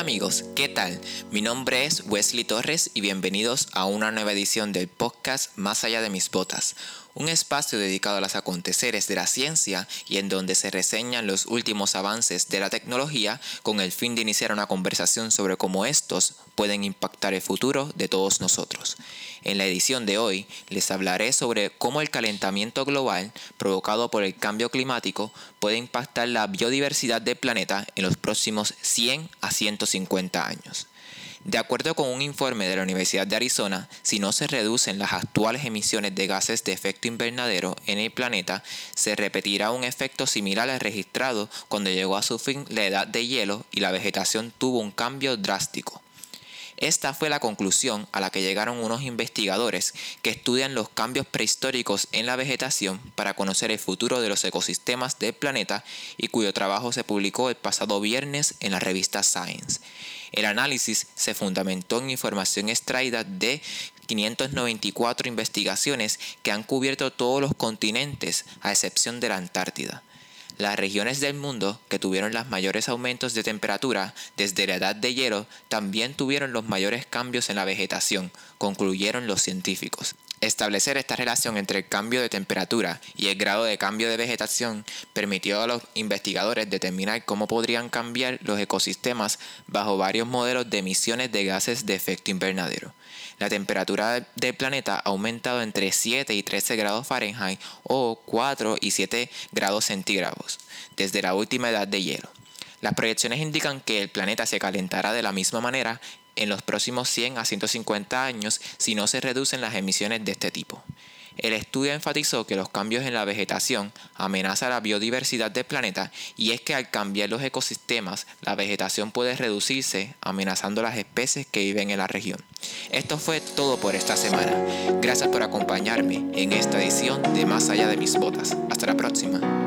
amigos, ¿qué tal? Mi nombre es Wesley Torres y bienvenidos a una nueva edición del podcast Más allá de mis botas, un espacio dedicado a los aconteceres de la ciencia y en donde se reseñan los últimos avances de la tecnología con el fin de iniciar una conversación sobre cómo estos pueden impactar el futuro de todos nosotros. En la edición de hoy les hablaré sobre cómo el calentamiento global provocado por el cambio climático puede impactar la biodiversidad del planeta en los próximos 100 a 150 años. De acuerdo con un informe de la Universidad de Arizona, si no se reducen las actuales emisiones de gases de efecto invernadero en el planeta, se repetirá un efecto similar al registrado cuando llegó a su fin la edad de hielo y la vegetación tuvo un cambio drástico. Esta fue la conclusión a la que llegaron unos investigadores que estudian los cambios prehistóricos en la vegetación para conocer el futuro de los ecosistemas del planeta y cuyo trabajo se publicó el pasado viernes en la revista Science. El análisis se fundamentó en información extraída de 594 investigaciones que han cubierto todos los continentes a excepción de la Antártida. Las regiones del mundo que tuvieron los mayores aumentos de temperatura desde la edad de hielo también tuvieron los mayores cambios en la vegetación, concluyeron los científicos. Establecer esta relación entre el cambio de temperatura y el grado de cambio de vegetación permitió a los investigadores determinar cómo podrían cambiar los ecosistemas bajo varios modelos de emisiones de gases de efecto invernadero la temperatura del planeta ha aumentado entre 7 y 13 grados Fahrenheit o 4 y 7 grados centígrados desde la última edad de hielo. Las proyecciones indican que el planeta se calentará de la misma manera en los próximos 100 a 150 años si no se reducen las emisiones de este tipo. El estudio enfatizó que los cambios en la vegetación amenazan la biodiversidad del planeta y es que al cambiar los ecosistemas, la vegetación puede reducirse amenazando las especies que viven en la región. Esto fue todo por esta semana. Gracias por acompañarme en esta edición de Más allá de mis botas. Hasta la próxima.